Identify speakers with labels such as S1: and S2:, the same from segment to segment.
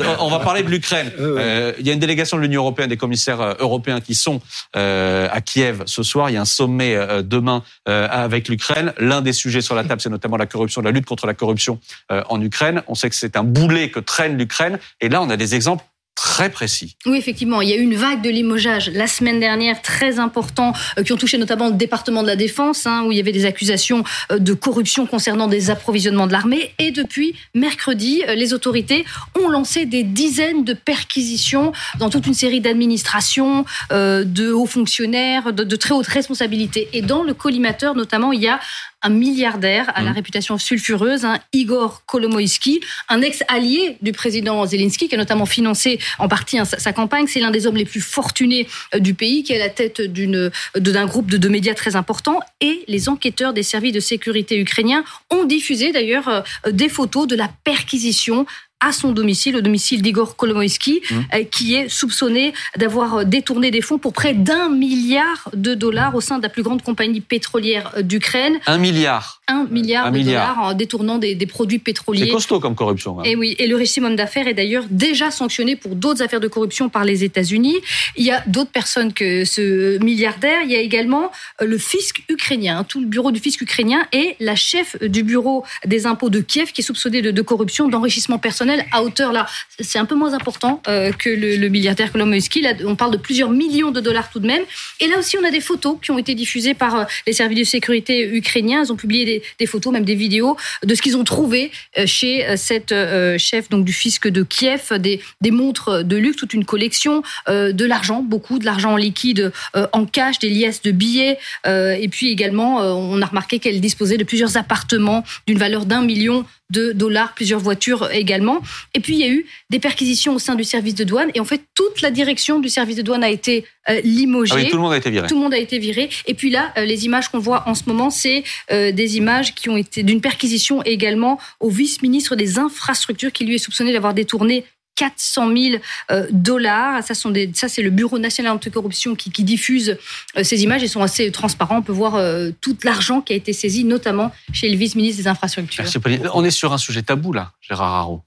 S1: On va parler de l'Ukraine. Euh, il y a une délégation de l'Union européenne, des commissaires euh, européens qui sont euh, à Kiev ce soir. Il y a un sommet demain avec l'Ukraine. L'un des sujets sur la table, c'est notamment la corruption, la lutte contre la corruption en Ukraine. On sait que c'est un boulet que traîne l'Ukraine. Et là, on a des exemples très précis.
S2: Oui, effectivement, il y a eu une vague de limogeage la semaine dernière très important euh, qui ont touché notamment le département de la défense, hein, où il y avait des accusations euh, de corruption concernant des approvisionnements de l'armée. Et depuis mercredi, euh, les autorités ont lancé des dizaines de perquisitions dans toute une série d'administrations, de hauts fonctionnaires, de, de très hautes responsabilités. Et dans le collimateur, notamment, il y a un milliardaire à la mmh. réputation sulfureuse, hein, Igor Kolomoïski, un ex-allié du président Zelensky, qui a notamment financé en partie hein, sa, campagne. C'est l'un des hommes les plus fortunés euh, du pays, qui est à la tête d'un groupe de, de, médias très important. Et les enquêteurs des services de sécurité ukrainiens ont diffusé d'ailleurs euh, des photos de la perquisition à son domicile, au domicile d'Igor Kolomoïski, mmh. euh, qui est soupçonné d'avoir euh, détourné des fonds pour près d'un milliard de dollars au sein de la plus grande compagnie pétrolière euh, d'Ukraine.
S1: Un milliard
S2: Un milliard de dollars en détournant des, produits pétroliers.
S1: C'est costaud comme corruption.
S2: Et oui, et le régime d'affaires est d'ailleurs déjà sanctionné pour d'autres affaires de corruption par les États-Unis. Il y a d'autres personnes que ce milliardaire. Il y a également le fisc ukrainien, tout le bureau du fisc ukrainien et la chef du bureau des impôts de Kiev qui est soupçonnée de, de corruption, d'enrichissement personnel à hauteur là, c'est un peu moins important euh, que le, milliardaire Kolomoïski. Là, on parle de plusieurs millions de dollars tout de même. Et là aussi, on a des photos qui ont été diffusées par euh, les services de sécurité ukrainiens. Ils ont publié des, photos, même des vidéos de ce qu'ils ont trouvé euh, chez cette chef donc du fisc de Kiev, des, des montres de luxe, toute une collection, de l'argent, beaucoup de l'argent en liquide, en cash, des liasses de billets, et puis également, on a remarqué qu'elle disposait de plusieurs appartements d'une valeur d'un million de dollars, plusieurs voitures également. Et puis il y a eu des perquisitions au sein du service de douane. Et en fait, toute la direction du service de douane a été euh, limogée.
S1: Ah tout le monde a été viré.
S2: Tout le monde a été viré. Et puis là, euh, les images qu'on voit en ce moment, c'est euh, des images qui ont été d'une perquisition également au vice-ministre des infrastructures qui lui est soupçonné d'avoir détourné 400 000 euh, dollars. Ça, sont des, ça, c'est le Bureau national anticorruption qui, qui diffuse ces images. Ils sont assez transparents. On peut voir tout l'argent qui a été saisi, notamment chez le vice-ministre des Infrastructures.
S1: On est sur un sujet tabou, là, Gérard Haro.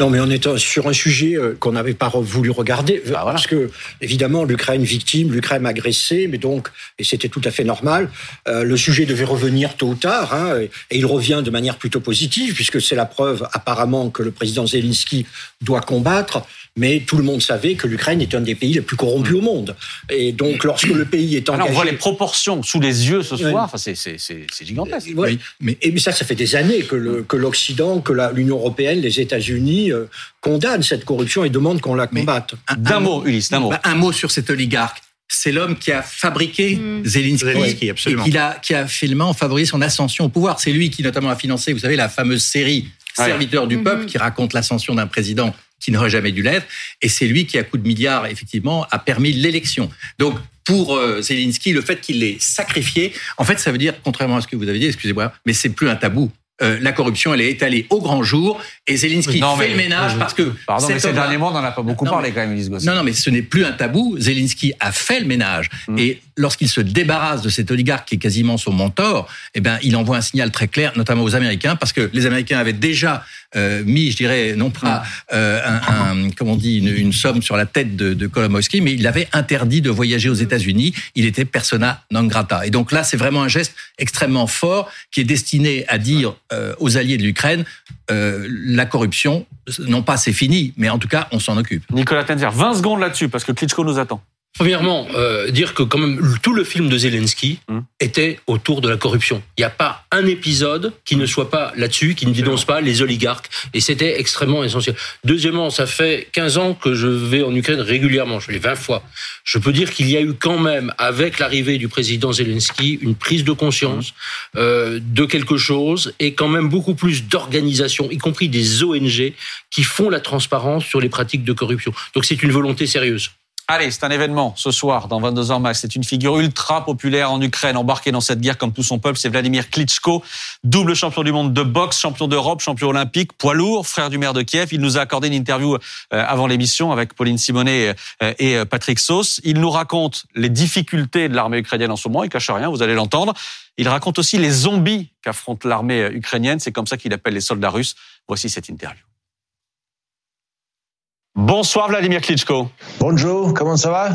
S3: Non, mais on est sur un sujet euh, qu'on n'avait pas voulu regarder, bah, parce que évidemment l'Ukraine victime, l'Ukraine agressée, mais donc et c'était tout à fait normal. Euh, le sujet devait revenir tôt ou tard, hein, et, il revient de manière plutôt positive, puisque c'est la preuve apparemment que le président Zelensky doit combattre mais tout le monde savait que l'Ukraine est un des pays les plus corrompus au monde. Et donc, lorsque le pays est engagé...
S1: Alors, on voit les proportions sous les yeux ce soir, enfin, c'est gigantesque.
S3: Oui, mais, et ça, ça fait des années que l'Occident, que l'Union européenne, les États-Unis euh, condamnent cette corruption et demandent qu'on la combatte.
S1: D'un mot, Ulysse, d'un mot.
S4: Bah, un mot sur cet oligarque c'est l'homme qui a fabriqué mm. Zelensky, absolument. et qui a, qui a finalement favorisé son ascension au pouvoir. C'est lui qui notamment a financé, vous savez, la fameuse série Serviteur du peuple, mm-hmm. qui raconte l'ascension d'un président qui n'aurait jamais dû l'être. Et c'est lui qui, à coup de milliards, effectivement, a permis l'élection. Donc, pour euh, Zelensky, le fait qu'il l'ait sacrifié, en fait, ça veut dire, contrairement à ce que vous avez dit, excusez-moi, mais c'est plus un tabou. Euh, la corruption, elle est étalée au grand jour et Zelensky fait le ménage parce que.
S1: Pardon, mais ces derniers mois, on n'en a pas beaucoup parlé quand même, Elise
S4: Non, non, mais ce n'est plus un tabou. Zelensky a fait le ménage. Mm. Et lorsqu'il se débarrasse de cet oligarque qui est quasiment son mentor, eh ben, il envoie un signal très clair, notamment aux Américains, parce que les Américains avaient déjà euh, mis, je dirais, non pas euh, un, comment on dit, une, somme sur la tête de, de Kolomowski, mais il avait interdit de voyager aux États-Unis. Il était persona non grata. Et donc là, c'est vraiment un geste extrêmement fort qui est destiné à dire euh, aux alliés de l'Ukraine, euh, la corruption, non pas c'est fini, mais en tout cas, on s'en occupe.
S1: Nicolas Tenzer, 20 secondes là-dessus, parce que Klitschko nous attend.
S5: Premièrement, euh, dire que quand même tout le film de Zelensky hum. était autour de la corruption. Il n'y a pas un épisode qui ne soit pas là-dessus, qui ne dénonce pas les oligarques. Et c'était extrêmement essentiel. Deuxièmement, ça fait 15 ans que je vais en Ukraine régulièrement. Je l'ai 20 fois. Je peux dire qu'il y a eu quand même, avec l'arrivée du président Zelensky, une prise de conscience hum. euh, de quelque chose et quand même beaucoup plus d'organisations, y compris des ONG, qui font la transparence sur les pratiques de corruption. Donc c'est une volonté sérieuse.
S1: Allez, c'est un événement ce soir dans 22h max. C'est une figure ultra populaire en Ukraine, embarquée dans cette guerre comme tout son peuple. C'est Vladimir Klitschko, double champion du monde de boxe, champion d'Europe, champion olympique, poids lourd, frère du maire de Kiev. Il nous a accordé une interview euh, avant l'émission avec Pauline Simonet euh, et euh, Patrick Sauce. Il nous raconte les difficultés de l'armée ukrainienne en ce moment. Il cache rien, vous allez l'entendre. Il raconte aussi les zombies qu'affronte l'armée ukrainienne. C'est comme ça qu'il appelle les soldats russes. Voici cette interview. Bonsoir Vladimir Klitschko.
S6: Bonjour, comment ça va?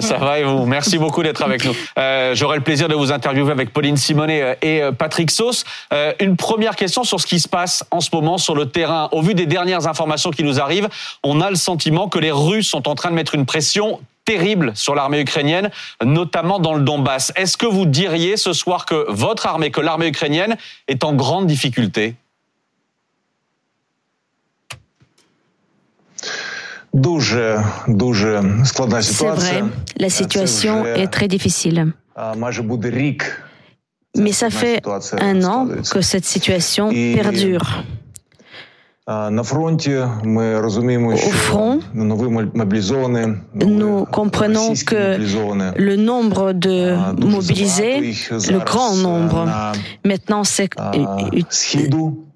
S1: Ça, va et vous? Merci beaucoup d'être avec nous. Euh, J'aurai le plaisir de vous interviewer avec Pauline Simonet euh, et euh, Patrick Sauce. Euh, une première question sur ce qui se passe en ce moment sur le terrain. Au vu des dernières informations qui nous arrivent, on a le sentiment que les Russes sont en train de mettre une pression terrible sur l'armée ukrainienne, notamment dans le Donbass. Est-ce que vous diriez ce soir que votre armée, que l'armée ukrainienne est en grande difficulté?
S7: C'est vrai, la situation est très difficile. Mais ça fait un an que cette situation perdure. Au front, nous comprenons que le nombre de mobilisés, le grand nombre, maintenant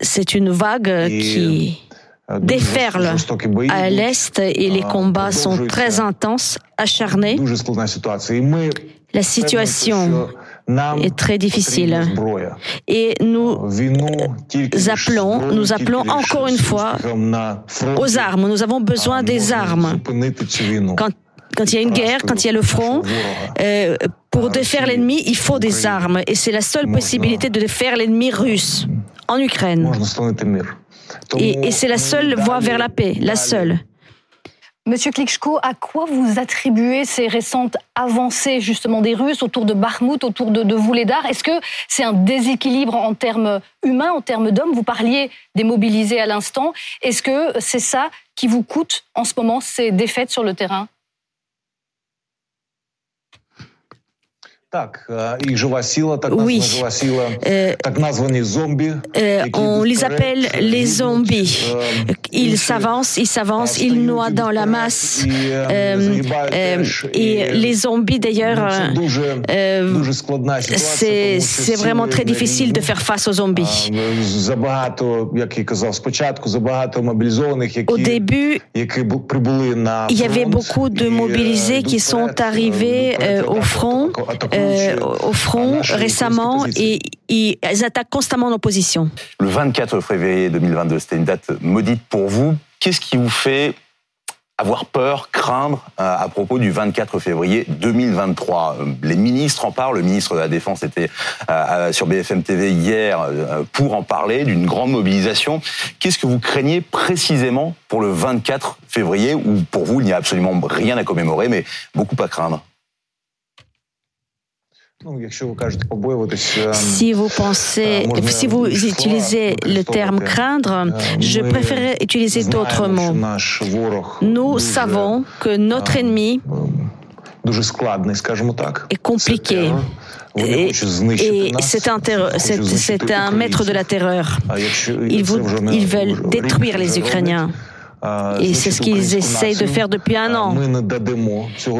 S7: c'est une vague qui déferle à l'Est et les combats sont très intenses, acharnés. La situation est très difficile. Et nous appelons, nous appelons encore une fois aux armes. Nous avons besoin des armes. Quand, quand il y a une guerre, quand il y a le front, euh, pour défaire l'ennemi, il faut des armes. Et c'est la seule possibilité de défaire l'ennemi russe en Ukraine. Et, c'est la seule voie vers la paix, la seule.
S2: Monsieur Klitschko, à quoi vous attribuez ces récentes avancées justement des Russes autour de Bakhmut, autour de, de Vouledar Est-ce que c'est un déséquilibre en termes humains, en termes d'hommes? Vous parliez des mobilisés à l'instant. Est-ce que c'est ça qui vous coûte en ce moment ces défaites sur le terrain?
S7: Oui. on les appelle les zombies. Ils s'avancent, ils s'avancent, ils noient dans la masse. Euh, euh, et les zombies, d'ailleurs, euh, c'est vraiment très difficile de faire face aux zombies. Au début, il y avait beaucoup de mobilisés qui sont arrivés au front. Euh, au front récemment et ils attaquent constamment l'opposition.
S8: Le 24 février 2022, c'était une date maudite pour vous. Qu'est-ce qui vous fait avoir peur, craindre euh, à propos du 24 février 2023. Euh, les ministres en parlent, le ministre de la Défense était sur BFM TV hier pour en parler d'une grande mobilisation. Qu'est-ce que vous craignez précisément pour le 24 février où pour vous il n'y a absolument rien à commémorer mais beaucoup à craindre?
S7: Si vous pensez, si vous utilisez le terme craindre, je préférerais utiliser d'autres mots. Nous savons que notre ennemi est compliqué. Et, c'est un, c'est un maître de la terreur. Ils, ils veulent détruire les Ukrainiens. Et c'est ce qu'ils essayent de faire depuis un an.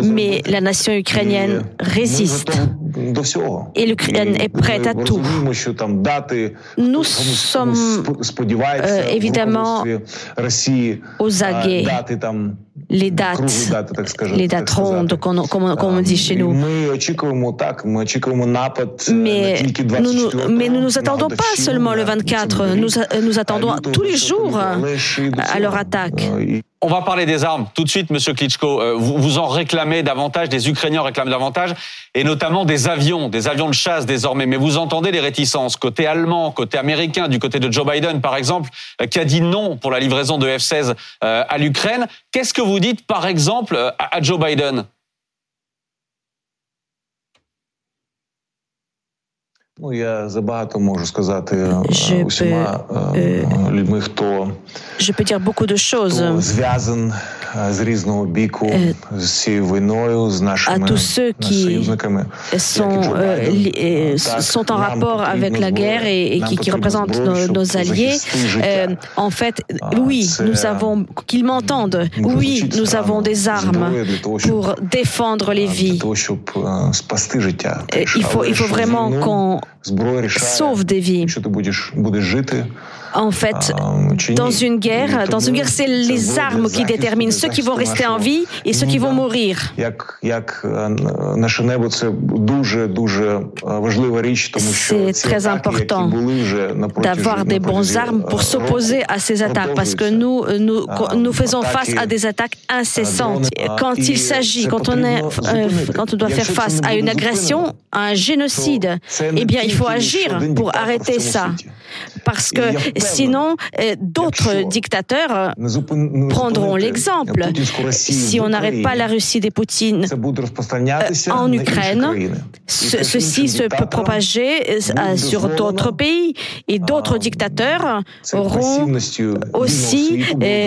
S7: Mais la nation ukrainienne résiste. Et l'Ukraine est prête à tout. Nous sommes euh, évidemment aux aguets les dates, les dates rondes, comme, on dit chez nous. Mais nous, mais nous nous attendons pas seulement le 24, nous, nous attendons tous les jours à leur attaque.
S1: On va parler des armes tout de suite, Monsieur Klitschko. Euh, vous, vous en réclamez davantage, des Ukrainiens réclament davantage, et notamment des avions, des avions de chasse désormais. Mais vous entendez les réticences côté allemand, côté américain, du côté de Joe Biden par exemple, euh, qui a dit non pour la livraison de F-16 euh, à l'Ukraine. Qu'est-ce que vous dites par exemple à Joe Biden?
S7: Je peux dire beaucoup de choses à tous ceux qui sont, sont en rapport avec la guerre et, qui, représentent nos, alliés. en fait, oui, nous avons qu'ils m'entendent. Oui, nous avons des armes pour défendre les vies. Il faut, il faut vraiment qu'on sauve des vies. En fait, dans une guerre, dans une guerre, c'est les armes qui déterminent ceux qui vont rester en vie et ceux qui vont mourir. C'est très important d'avoir des bonnes armes pour s'opposer à ces attaques parce que nous, nous, nous faisons face à des attaques incessantes. Quand il s'agit, quand on est, euh, quand on doit faire face à une agression, à un génocide, eh bien, il faut agir pour arrêter ça. parce que sinon, euh, d'autres dictateurs euh, prendront l'exemple. Si on n'arrête pas la Russie des Poutine euh, en Ukraine, ceci se peut propager sur d'autres pays. Et d'autres dictateurs auront aussi,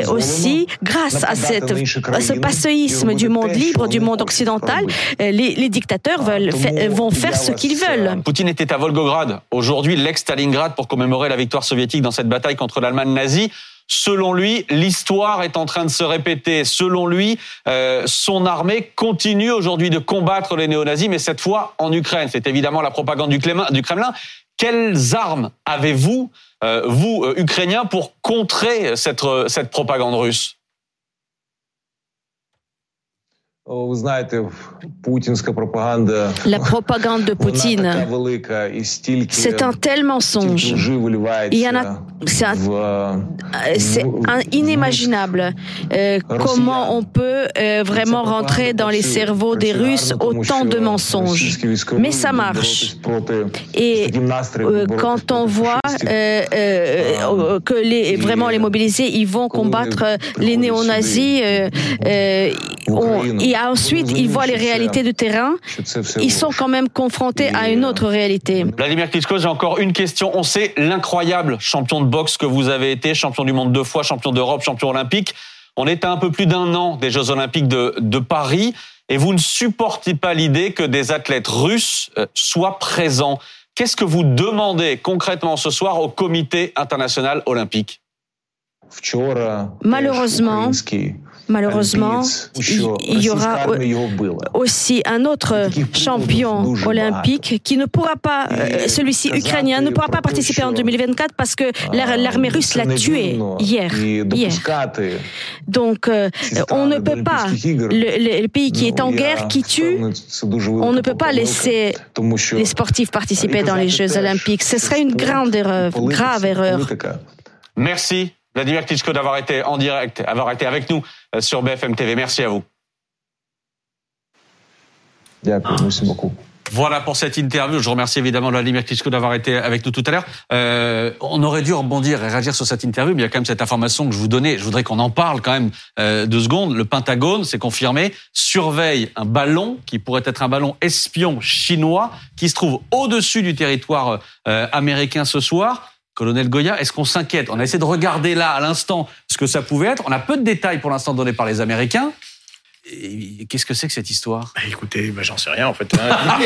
S7: aussi grâce à, cette, ce passéisme du monde libre, du monde occidental, les, dictateurs veulent, vont faire ce qu'ils veulent.
S1: Poutine était à Volgograd, aujourd'hui l'ex-Stalingrad pour commémorer la victoire soviétique dans cette bataille contre l'Allemagne nazie. Selon lui, l'histoire est en train de se répéter. Selon lui, euh, son armée continue aujourd'hui de combattre les néo-nazis, mais cette fois en Ukraine. C'est évidemment la propagande du Kremlin. Quelles armes avez-vous, euh, vous, euh, Ukrainiens, pour contrer cette, cette propagande russe?
S7: La propagande de Poutine, c'est un tel mensonge. Il y en a, c'est inimaginéable euh, comment on peut euh, vraiment rentrer dans les cerveaux des Russes autant de mensonges. Mais ça marche. Et euh, quand on voit que les, vraiment les mobilisés, ils vont combattre les néo-nazis, et ensuite ils voient les réalités du terrain, ils sont quand même confrontés à une autre réalité.
S1: Vladimir Klitschko, j'ai encore une question. On sait l'incroyable champion de boxe que vous avez été, champion du monde deux fois, champion d'Europe, champion olympique. On est à un peu plus d'un an des Jeux olympiques de, de Paris et vous ne supportez pas l'idée que des athlètes russes euh, soient présents. Qu'est-ce que vous demandez concrètement ce soir au comité international olympique?
S7: Malheureusement, Malheureusement, il y aura aussi un autre champion olympique qui ne pourra pas, euh, celui-ci ukrainien, ne pourra pas participer en 2024 parce que l'armée russe l'a tué hier. hier. Donc, euh, on ne peut pas, le, pays qui est en guerre, qui tue, on ne peut pas laisser les sportifs participer dans les Jeux olympiques. Ce serait une grande erreur, grave erreur.
S1: Merci. Vladimir Klitschko d'avoir été en direct, d'avoir été avec nous euh, sur BFM TV. Merci à vous.
S6: Merci beaucoup.
S1: Voilà pour cette interview. Je remercie évidemment Vladimir Klitschko d'avoir été avec nous tout à l'heure. Euh, on aurait dû rebondir et réagir sur cette interview, mais il y a quand même cette information que je vous donnais. Je voudrais qu'on en parle quand même euh, deux secondes. Le Pentagone, c'est confirmé, surveille un ballon qui pourrait être un ballon espion chinois qui se trouve au-dessus du territoire euh, américain ce soir. Colonel Goya, est-ce qu'on s'inquiète? On a essayé de regarder là, à l'instant, ce que ça pouvait être. On a peu de détails pour l'instant donnés par les Américains. Qu'est-ce que c'est que cette histoire?
S9: Bah, Écoutez, bah, j'en sais rien en fait. Hein.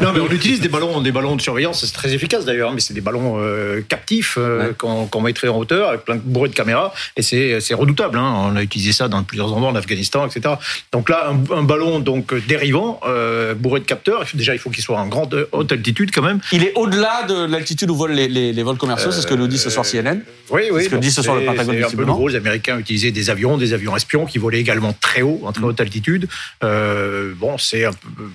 S9: non, mais on utilise des ballons, des ballons de surveillance, c'est très efficace d'ailleurs, mais c'est des ballons euh, captifs euh, qu'on mettrait en hauteur avec plein de bourrés de caméras, et c'est redoutable. Hein. On a utilisé ça dans plusieurs endroits en Afghanistan, etc. Donc là, un, ballon donc dérivant, euh, bourré de capteurs. Déjà, il faut qu'il soit en grande haute altitude quand même.
S1: Il est au-delà de l'altitude où volent les, vols commerciaux, c'est ce que nous dit ce soir CNN.
S9: Oui, oui.
S1: C'est ce que dit ce soir le Pentagone.
S9: C'est un peu nouveau. Les Américains utilisaient des avions, des avions espions qui volaient également très haut, en très haute altitude. Euh, bon, c'est un peu.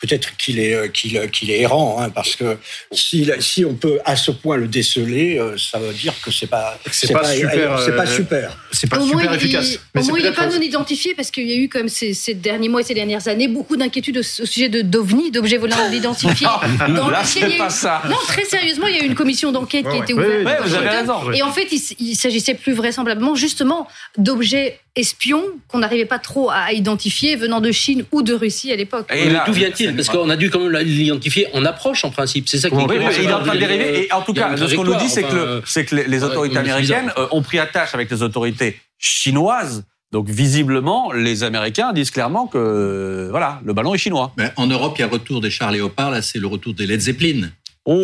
S3: Peut-être qu'il est, euh, qu'il, est errant, hein, parce que si, si on peut à ce point le déceler, euh, ça veut dire que c'est pas,
S9: c'est, pas, super,
S3: c'est pas super.
S9: C'est pas super efficace.
S2: Mais au moins, il n'est pas non identifié, parce qu'il y a eu, comme ces, ces, derniers mois et ces dernières années, beaucoup d'inquiétudes au, sujet de d'OVNI, d'objets volants identifiés.
S1: dans là, c'est pas ça.
S2: Non, très sérieusement, il y a eu une commission d'enquête qui a été ouverte.
S1: Oui, vous avez raison.
S2: Et en fait, il, il s'agissait plus vraisemblablement, justement, d'objets espions qu'on n'arrivait pas trop à identifier venant de Chine ou de Russie à l'époque.
S5: Et d'où vient-il Parce qu'on a dû quand même l'identifier en approche en principe. C'est ça qui
S1: est. il est en train de dériver. Et en tout cas, ce qu'on nous dit, c'est que, c'est que les autorités américaines euh, ont pris attache avec les autorités chinoises. Donc visiblement, les Américains disent clairement que voilà, le ballon est chinois.
S4: Mais en Europe, il y a retour des chars Léopard. Là, c'est le retour des Led Zeppelin.
S1: Oh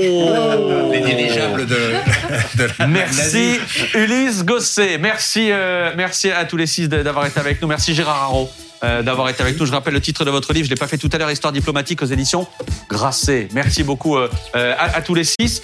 S4: Les dirigeables de,
S1: de Merci Ulysse Gosset. Merci, euh, merci à tous les six d'avoir été avec nous. Merci Gérard Haro euh, d'avoir été avec nous. Je rappelle le titre de votre livre, je l'ai pas fait tout à l'heure, Histoire diplomatique aux éditions Grasset. Merci beaucoup euh, à, à, tous les six.